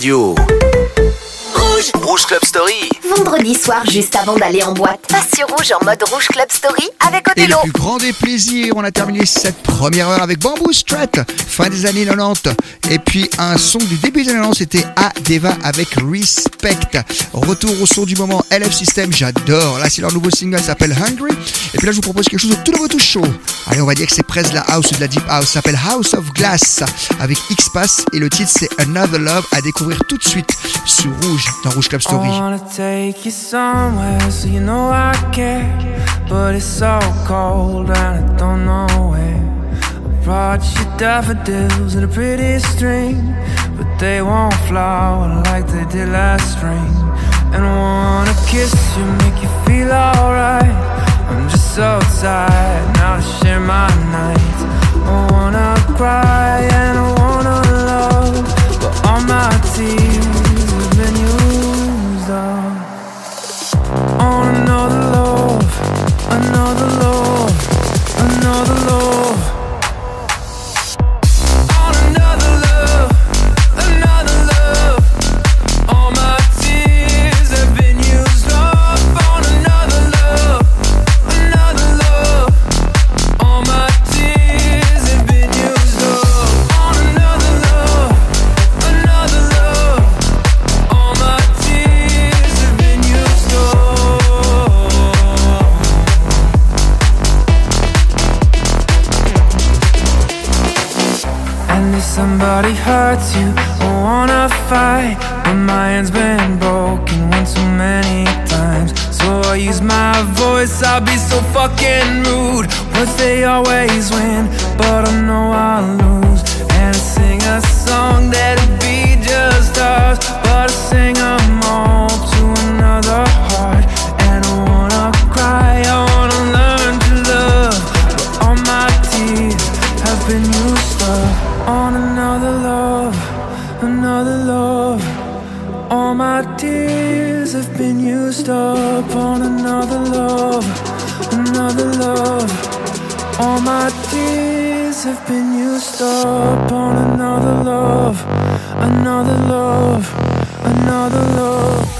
radio. Rouge. Club Story. Vendredi soir, juste avant d'aller en boîte, passe sur Rouge en mode Rouge Club Story avec Et le Othello. plus grand des plaisirs, on a terminé cette première heure avec Bamboo Strat, fin des années 90. Et puis un son du début des années 90, c'était Adeva avec Respect. Retour au son du moment, LF System, j'adore. Là, c'est leur nouveau single, ça s'appelle Hungry. Et puis là, je vous propose quelque chose de tout nouveau, tout chaud. Allez, on va dire que c'est presque de la house ou de la deep house. Ça s'appelle House of Glass avec X-Pass. Et le titre, c'est Another Love à découvrir tout de suite sur Rouge, dans Rouge Club Story. I wanna take you somewhere so you know I care. But it's so cold and I don't know where. I brought you daffodils in a pretty string. But they won't flower like they did last spring. And I wanna kiss you, make you feel alright. I'm just so tired now to share my nights. I wanna cry and I wanna love. But all my tears another law, another love. Somebody hurts you, I wanna fight. But my hand's been broken one too many times. So I use my voice, I'll be so fucking rude. Words they always win, but I know I'll lose. And I sing a song that'll be just us But I sing 'em all up on another love, another love, another love.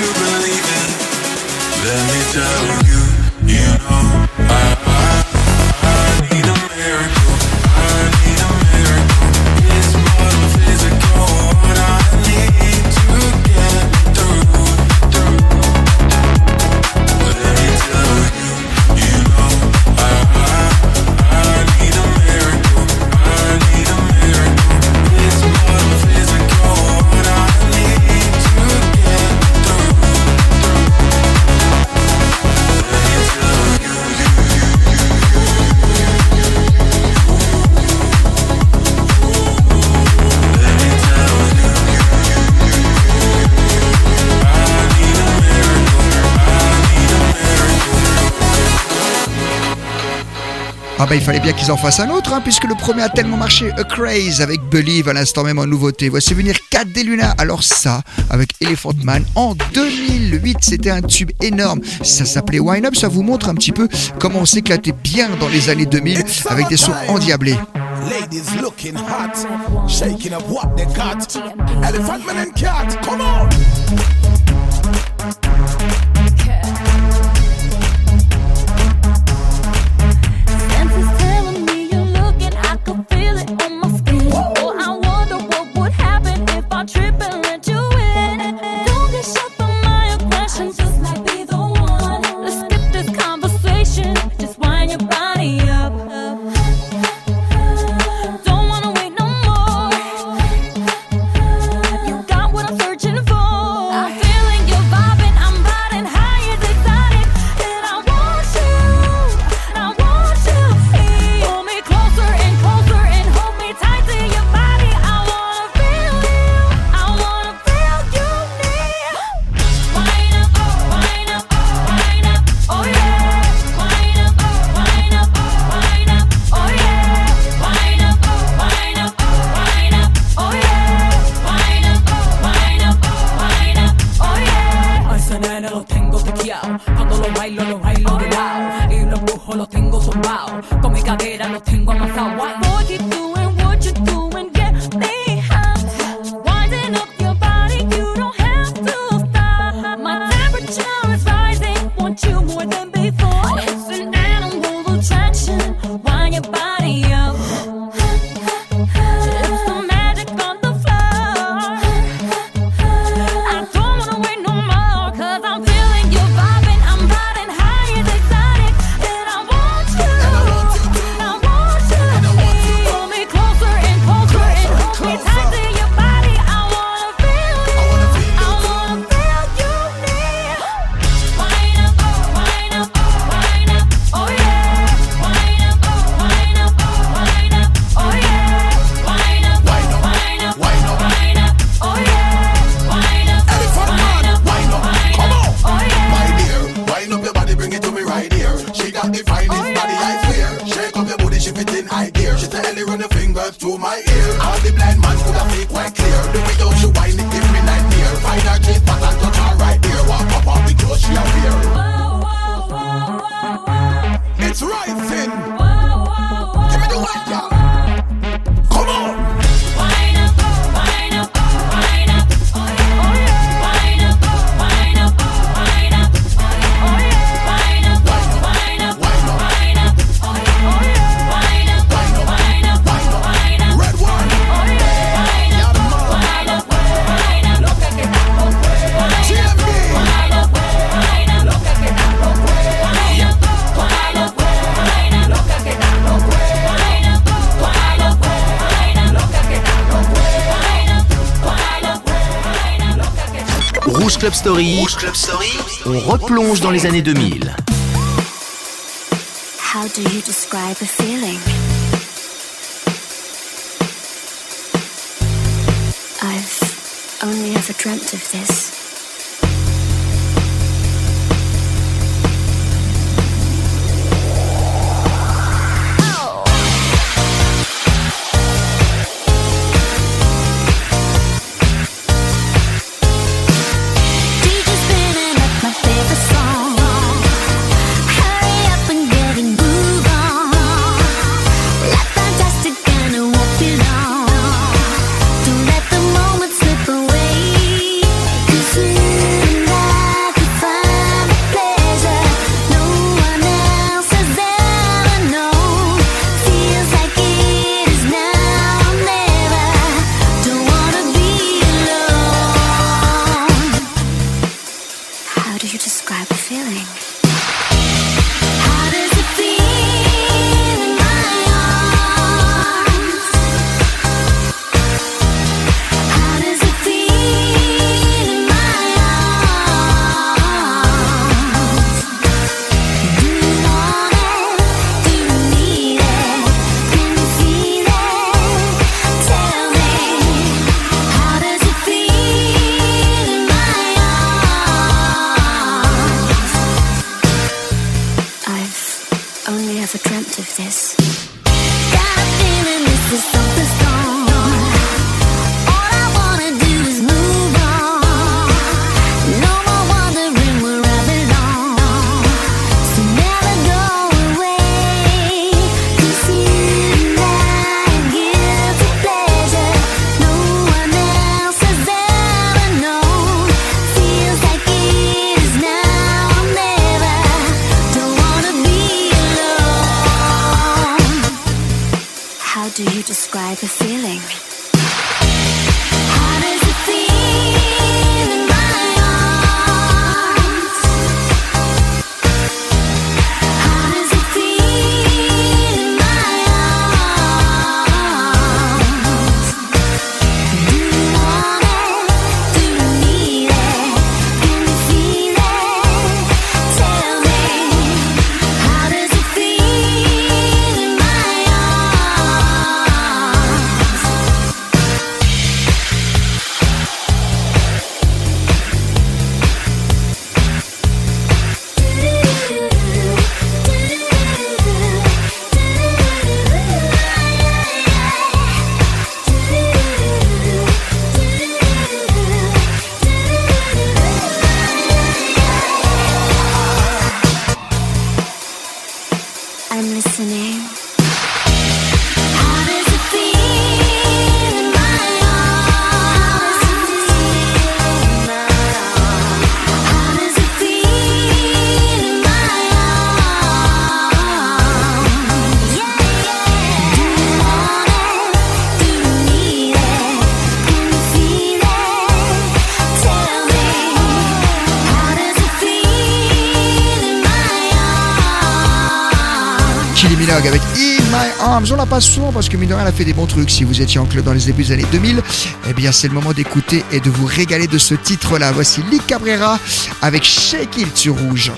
you believe in, let me tell you. Bah, il fallait bien qu'ils en fassent un autre, hein, puisque le premier a tellement marché. A Craze avec Believe à l'instant même en nouveauté. Voici venir 4 des Luna. Alors ça, avec Elephant Man en 2008, c'était un tube énorme. Ça s'appelait Wine Up. Ça vous montre un petit peu comment on s'éclatait bien dans les années 2000 avec des sons endiablés. Ladies looking hot, shaking what they got. Elephant Man and Cat, come on! Story, Rouge Club Story, on replonge dans les années 2000. How do you describe a feeling? I've only ever dreamt of this. I'm listening. Avec In My Arms. On la pas souvent parce que Minogue elle a fait des bons trucs. Si vous étiez en club dans les débuts des années 2000, eh bien c'est le moment d'écouter et de vous régaler de ce titre-là. Voici Lee Cabrera avec Shake It sur Rouge.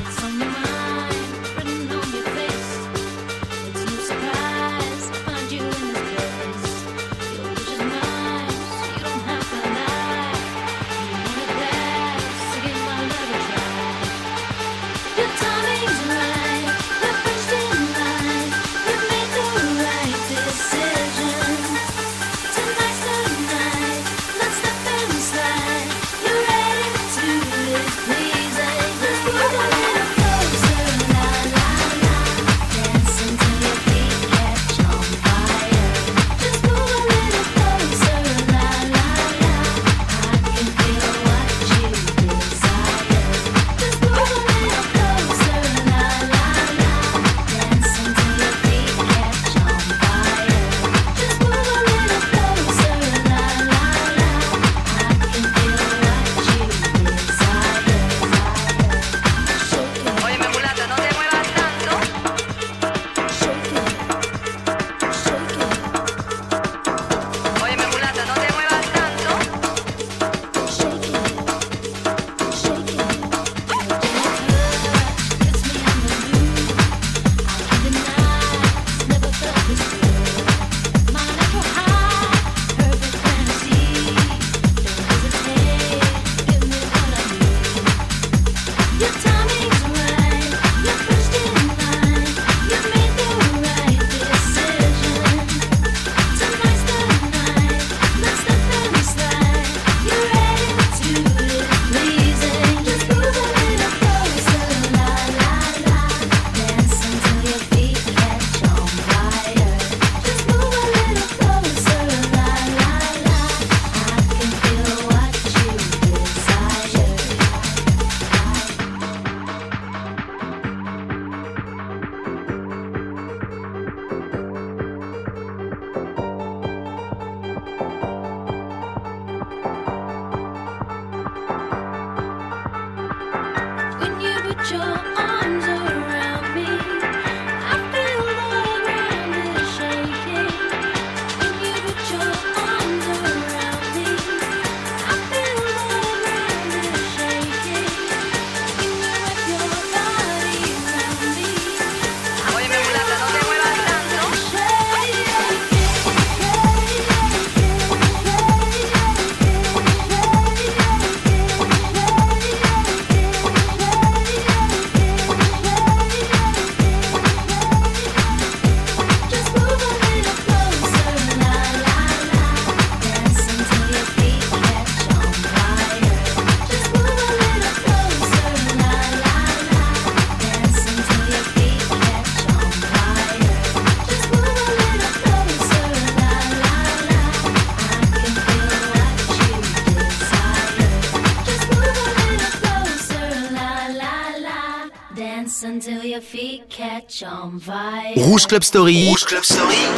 Rouge Club Story.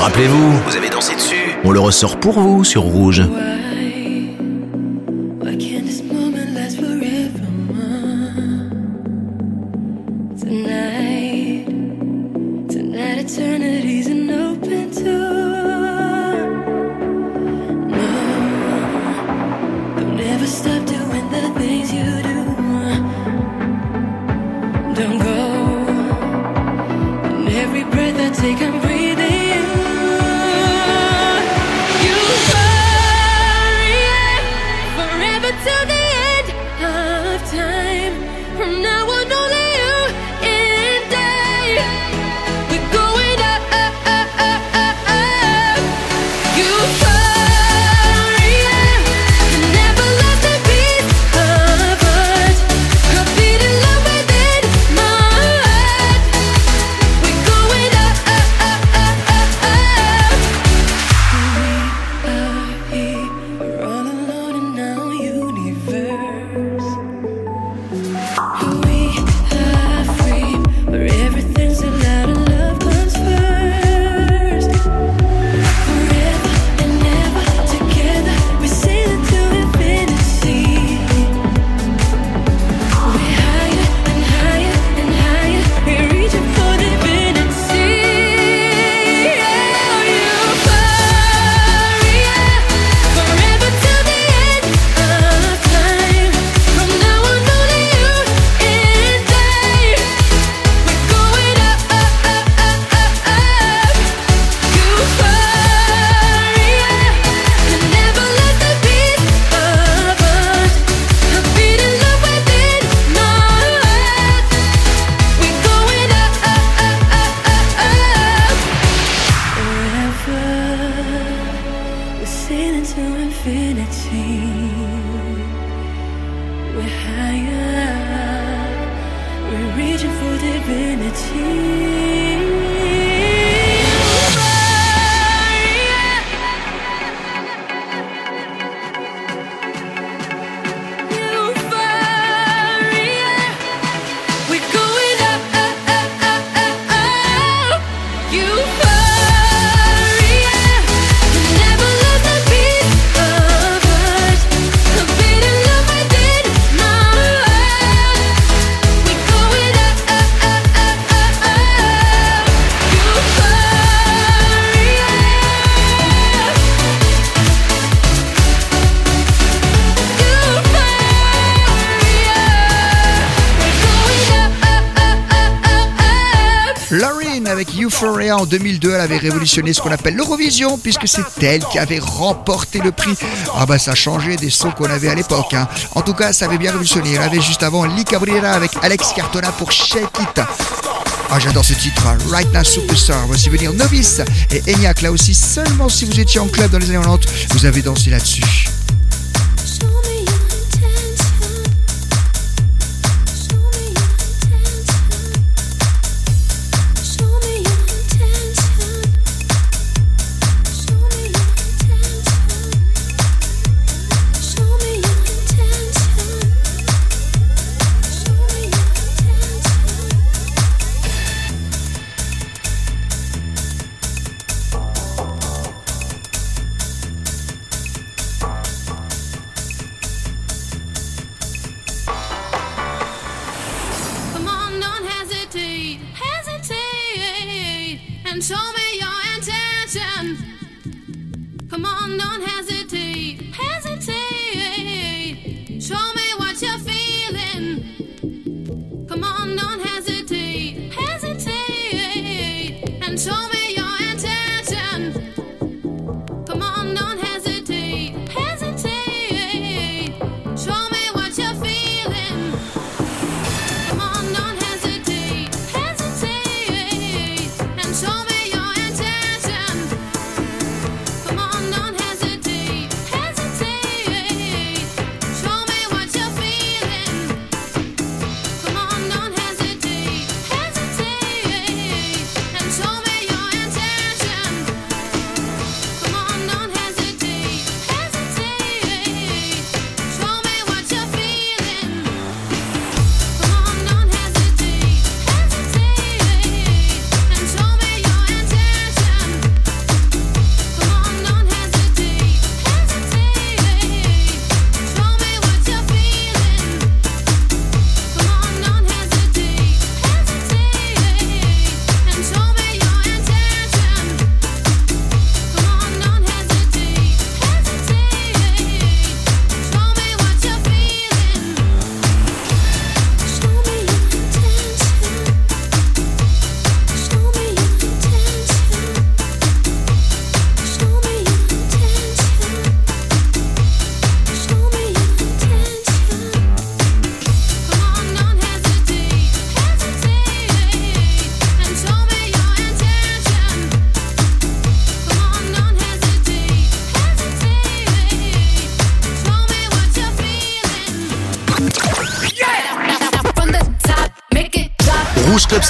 Rappelez-vous, vous avez dansé dessus. On le ressort pour vous sur Rouge. révolutionné ce qu'on appelle l'Eurovision, puisque c'est elle qui avait remporté le prix. Ah bah ça a changé des sauts qu'on avait à l'époque. Hein. En tout cas, ça avait bien révolutionné. On avait juste avant Lee Cabrera avec Alex Cartona pour Shake It. Ah, j'adore ce titre, hein. Right Now Superstar. Voici venir Novice et Enya, là aussi, seulement si vous étiez en club dans les années 90, vous avez dansé là-dessus.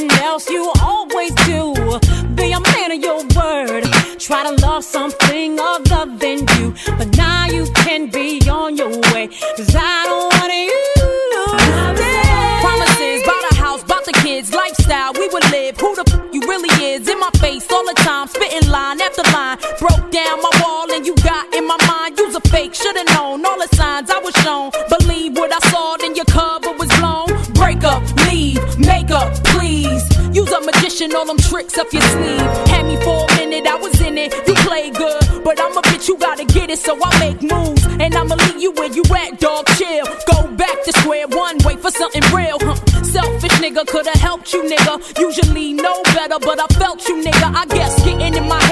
Something else you always do. Be a man of your word. Try to love something other than you. But now you can be on your way. Cause I don't want you. Promises, bought a house, bought the kids, lifestyle we would live. Who the f you really is in my face all the time, spitting line after line. Broke down my wall and you got in my mind. You's a fake, should've known all the signs I was shown. Magician, all them tricks up your sleeve. Had me for a minute, I was in it. You play good, but I'm a bitch, you gotta get it, so I make moves. And I'ma leave you where you at, dog. Chill. Go back to square one, wait for something real, huh? Selfish nigga could've helped you, nigga. Usually know better, but I felt you, nigga. I guess getting in my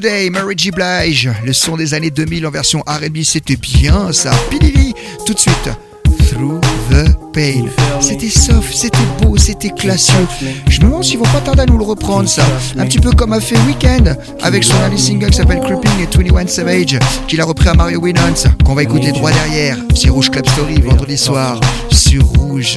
Today, Mary J. Blige, le son des années 2000 en version R&B, c'était bien ça. Pilili, tout de suite. Through the Pain. C'était soft, c'était beau, c'était classieux. Je me demande s'ils vont pas tarder à nous le reprendre ça. Un petit peu comme a fait Weekend avec son dernier single qui s'appelle Creeping et 21 Savage, qu'il a repris à Mario Winans, qu'on va écouter droit derrière. C'est Rouge Club Story vendredi soir sur Rouge.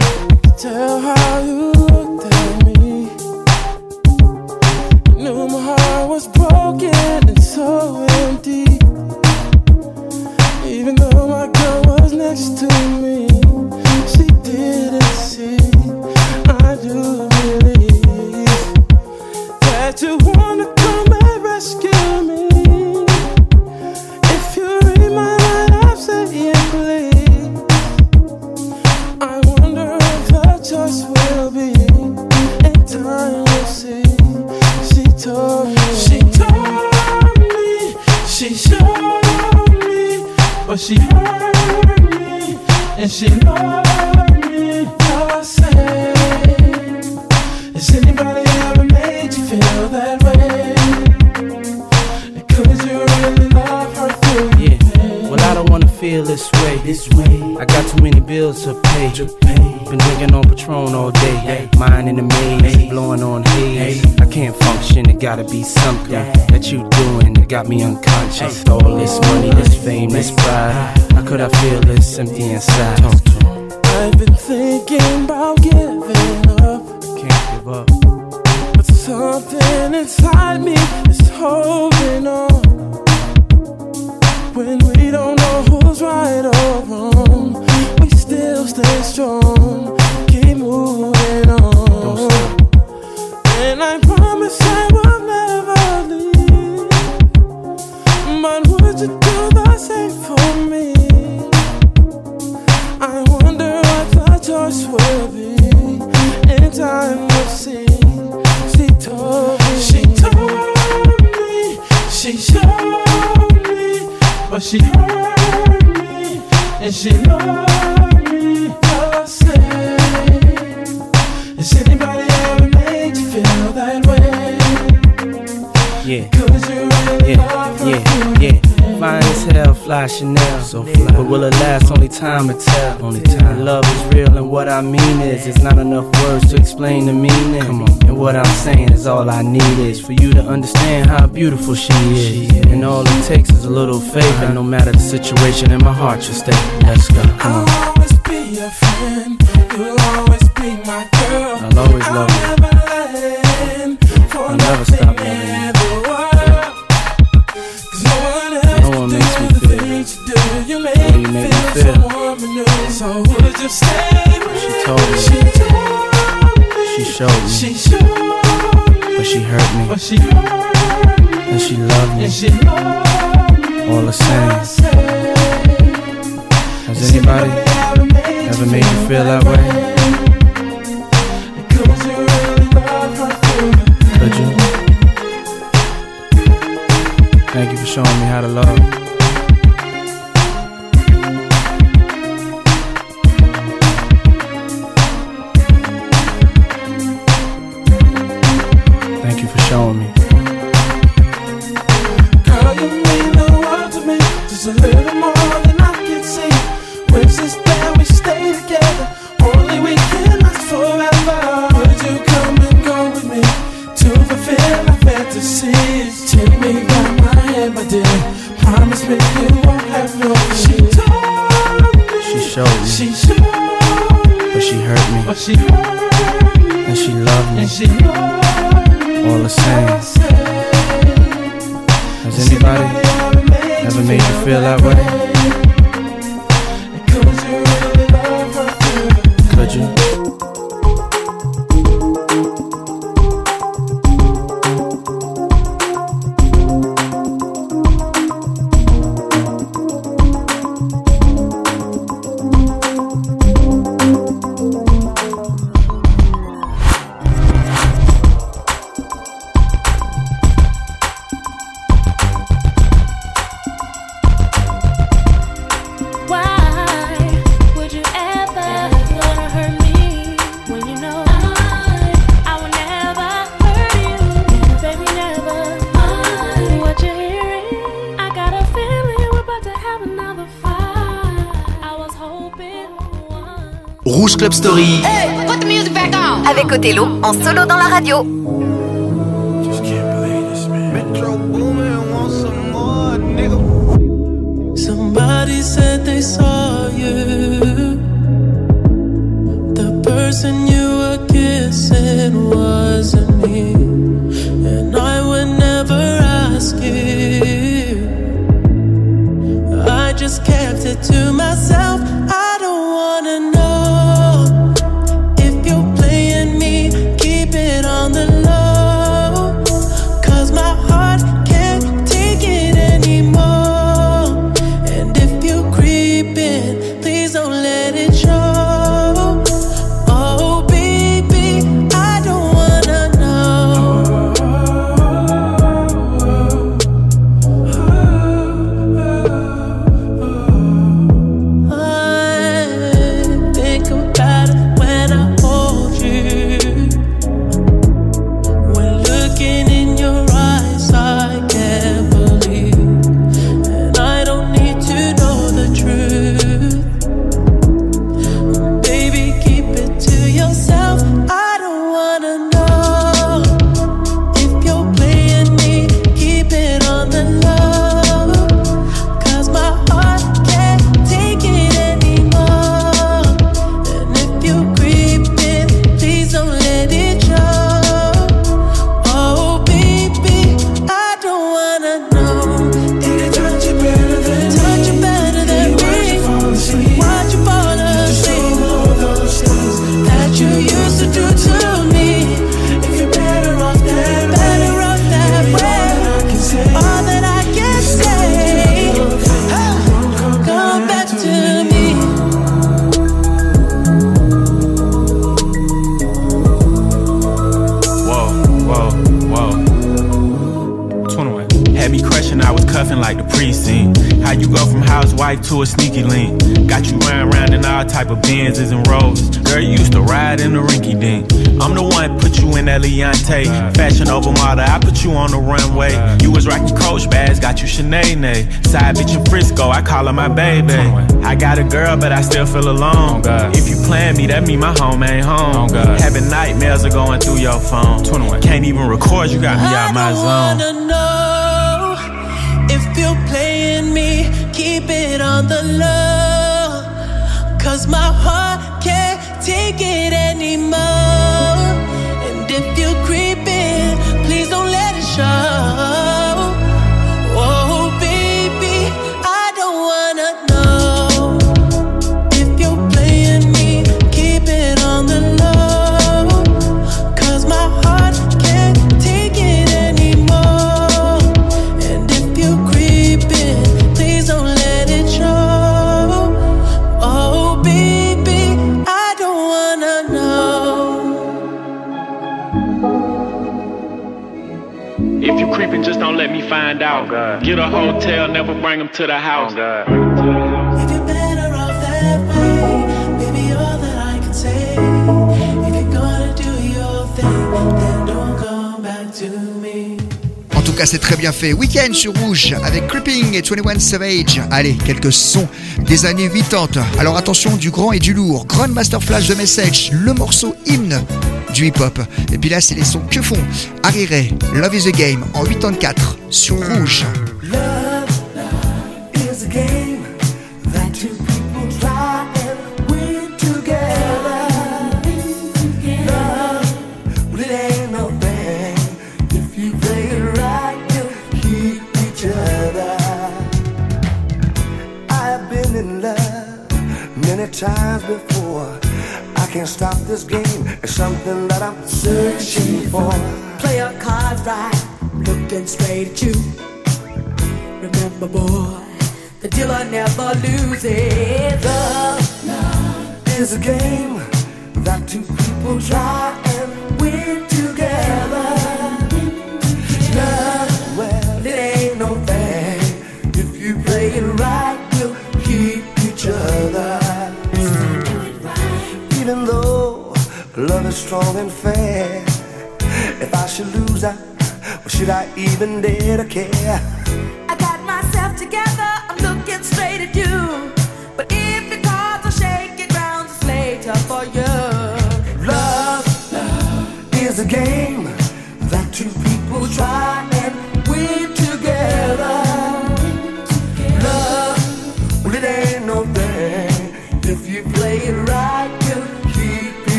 gotta be something that you doing that got me unconscious. All this money, this fame, this pride. How could I feel this empty inside? words to explain the meaning. And what I'm saying is all I need is for you to understand how beautiful she is. And all it takes is a little faith, and no matter the situation, in my heart you'll stay. Let's go. Come on. I'll always be your friend. You'll always be my girl. I'll always love you. I'll never let it end. For I'll never stop loving you. Make me feel so warm and new. So would you stay? told me. She showed me. But she hurt me. And she loved me. All the same. Has anybody ever made you feel that way? Could you? Thank you for showing me how to love. Avec Othello en solo dans la radio. your nay nay. Side bitch in Frisco, I call her my baby. I got a girl, but I still feel alone. If you plan me, that mean my home ain't home. Having nightmares are going through your phone. Can't even record, you got me out my zone. Oh, Get a hotel, never bring them to the oh, house. En tout cas, c'est très bien fait. Weekend sur Rouge avec Creeping et 21 Savage. Allez, quelques sons des années 80. Alors attention, du grand et du lourd. Grand Master Flash de Message, le morceau hymne du hip-hop. Et puis là, c'est les sons que font Harry Love is a Game en 84 sur Rouge.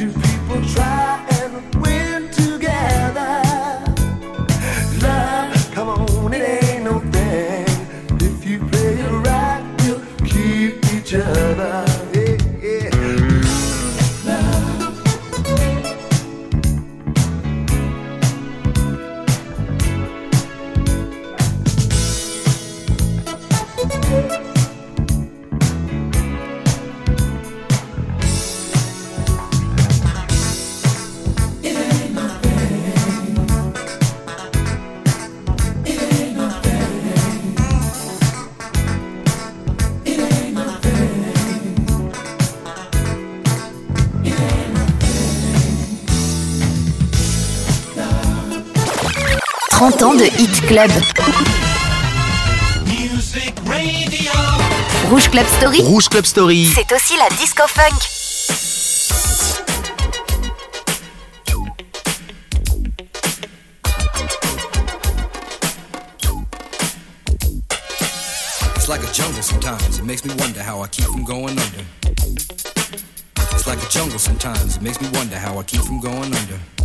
to de Hit Club. Music Radio. Rouge Club Story, Rouge Club Story. c'est aussi la disco funk. It's like a jungle sometimes. It makes me wonder how I keep from going under. It's like a jungle sometimes. It makes me wonder how I keep from going under.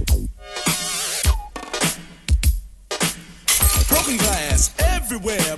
Broken glass everywhere.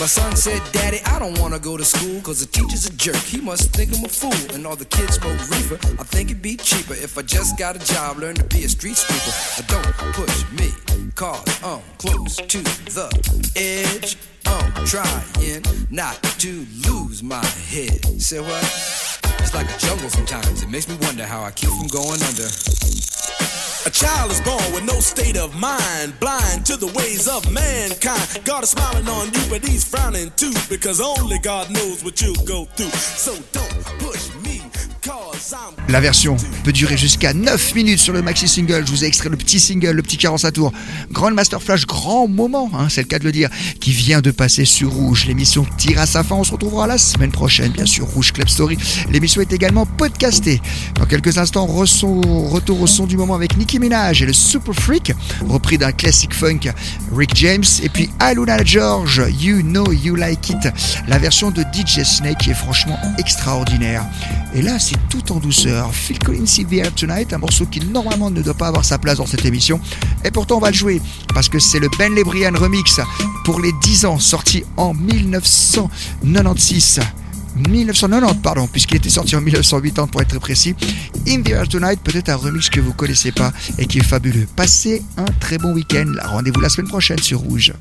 My son said, Daddy, I don't wanna go to school cause the teacher's a jerk. He must think I'm a fool and all the kids smoke reefer. I think it'd be cheaper if I just got a job, learn to be a street sweeper. But don't push me cause I'm close to the edge. I'm trying not to lose my head. Say what? It's like a jungle sometimes. It makes me wonder how I keep from going under. A child is born with no state of mind, blind to the ways of mankind. God is smiling on you, but he's frowning too, because only God knows what you'll go through. So don't push. La version peut durer jusqu'à 9 minutes sur le maxi single. Je vous ai extrait le petit single, le petit 45 tours. Grand Master Flash, grand moment, hein, c'est le cas de le dire, qui vient de passer sur Rouge. L'émission tire à sa fin. On se retrouvera la semaine prochaine, bien sûr, Rouge Club Story. L'émission est également podcastée. Dans quelques instants, retour au son du moment avec Nicki Minaj et le Super Freak, repris d'un classique funk Rick James. Et puis Aluna George, You Know You Like It, la version de DJ Snake qui est franchement extraordinaire. Et là, c'est tout en douceur. Phil Collins Here Tonight, un morceau qui normalement ne doit pas avoir sa place dans cette émission. Et pourtant, on va le jouer parce que c'est le Ben Lebrian remix pour les 10 ans, sorti en 1996. 1990, pardon, puisqu'il était sorti en 1980 pour être précis. In the Air Tonight, peut-être un remix que vous connaissez pas et qui est fabuleux. Passez un très bon week-end. Rendez-vous la semaine prochaine sur Rouge.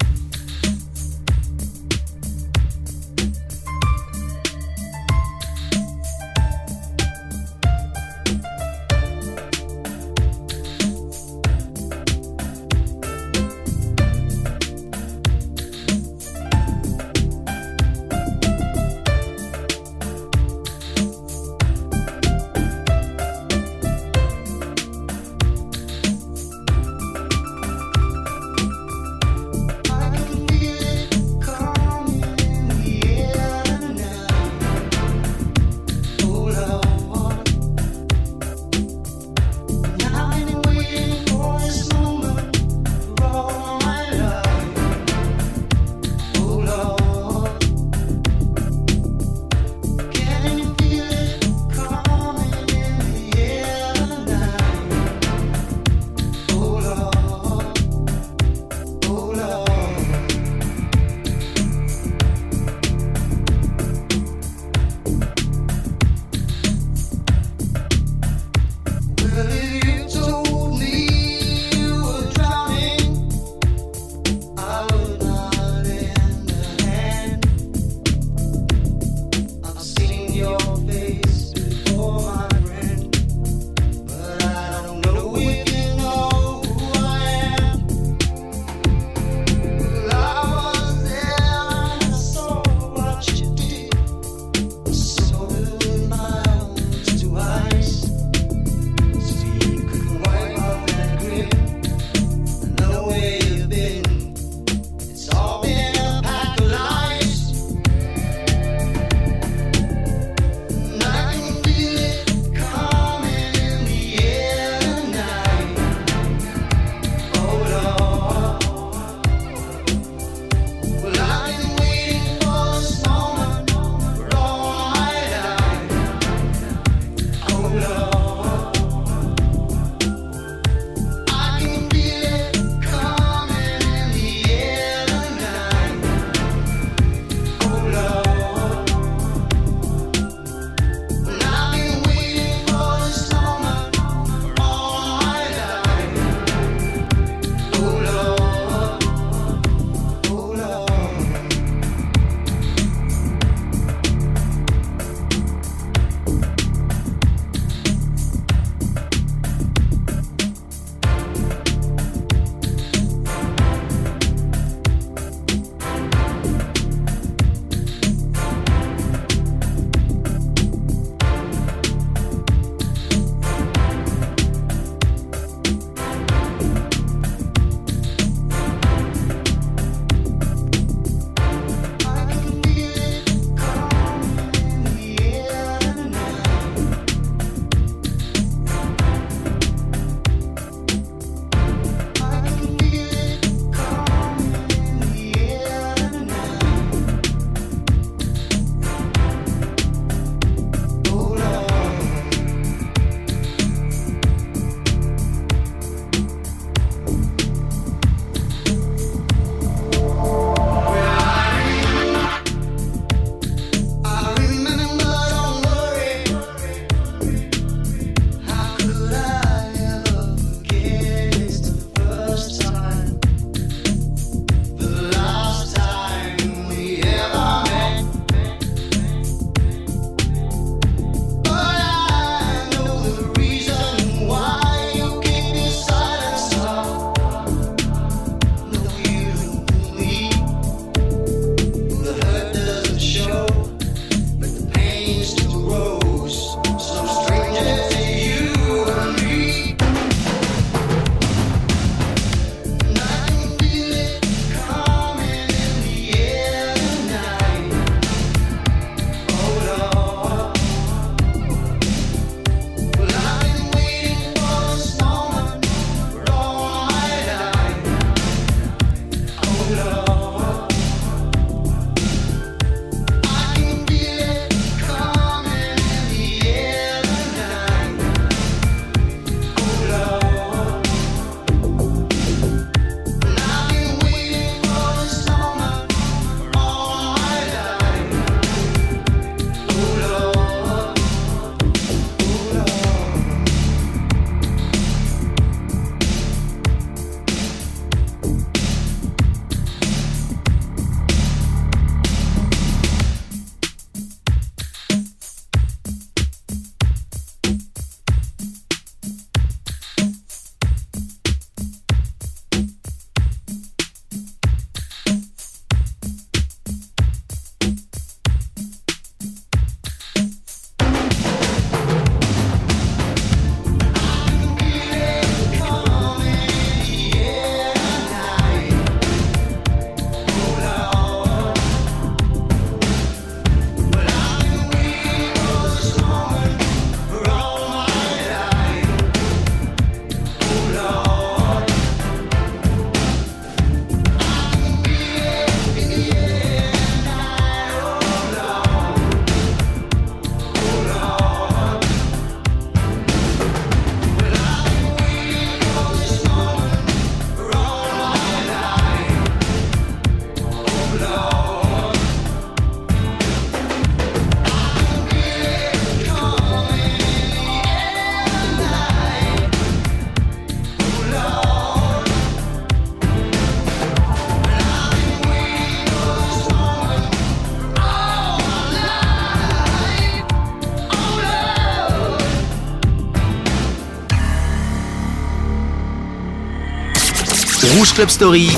Club Story.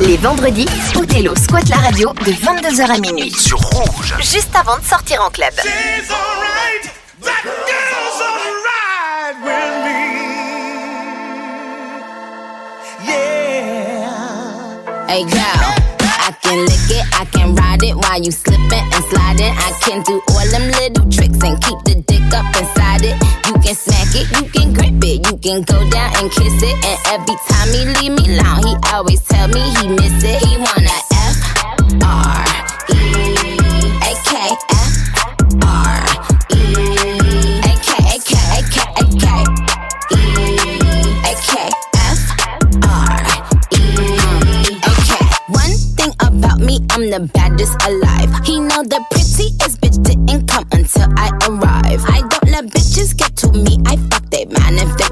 Les vendredis, Othello squatte la radio de 22h à minuit. Sur Rouge. Juste avant de sortir en club. Hey girl, I can lick it, I can ride it while you slipping and sliding. I can do all them little tricks and keep the dick up inside it. You can smack it, you can grip it, you can go down and kiss it. And every time he leave me alone, he always tell me he miss it. He wanna F R E A K F R E A K A K A K A K E A K F R E Okay. One thing about me, I'm the baddest alive.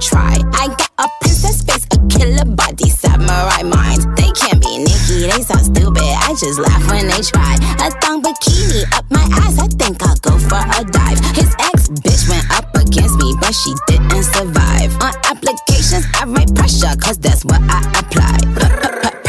Try. I got a princess face, a killer body, samurai mind. They can't be Nikki, they so stupid. I just laugh when they try. A thong bikini up my ass. I think I'll go for a dive. His ex bitch went up against me, but she didn't survive. On applications, I write pressure, cause that's what I apply.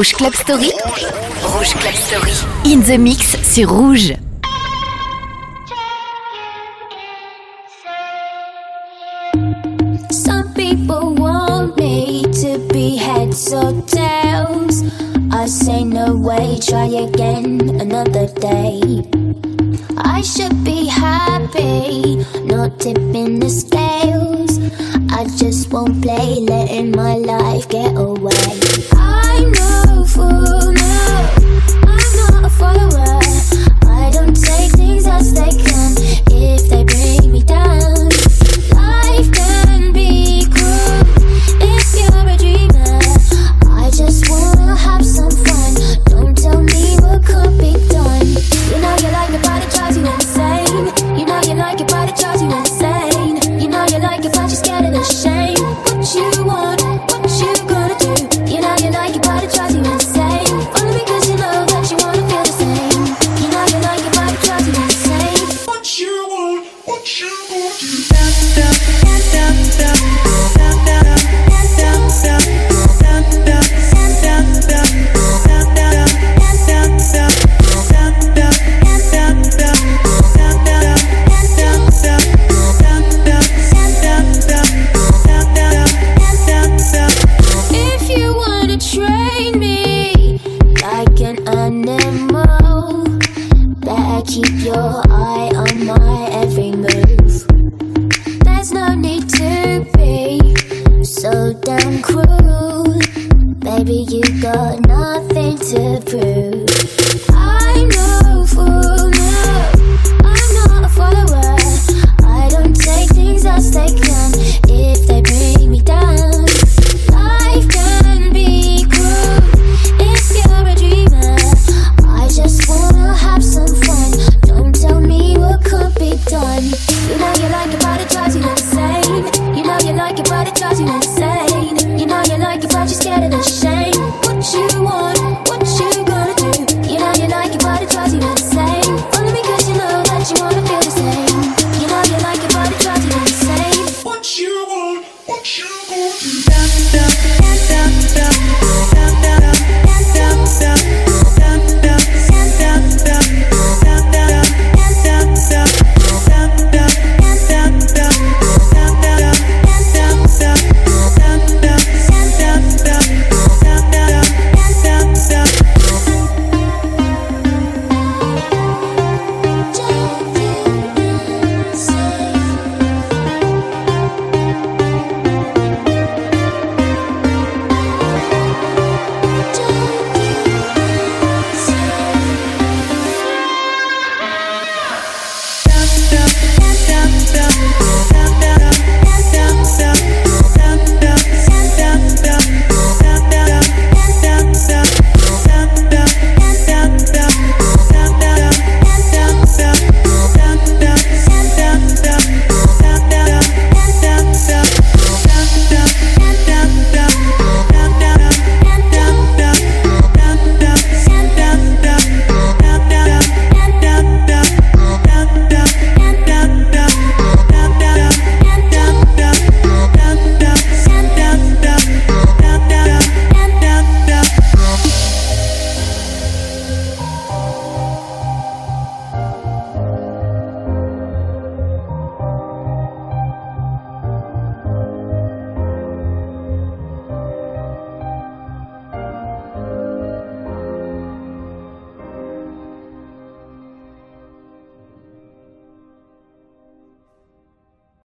Rouge Club Story. Rouge Club Story. In the mix sur Rouge. Some people want me to be heads or tails. I say no way, try again another day. I should be happy, not tipping the scales. I just won't play, letting my life get away. For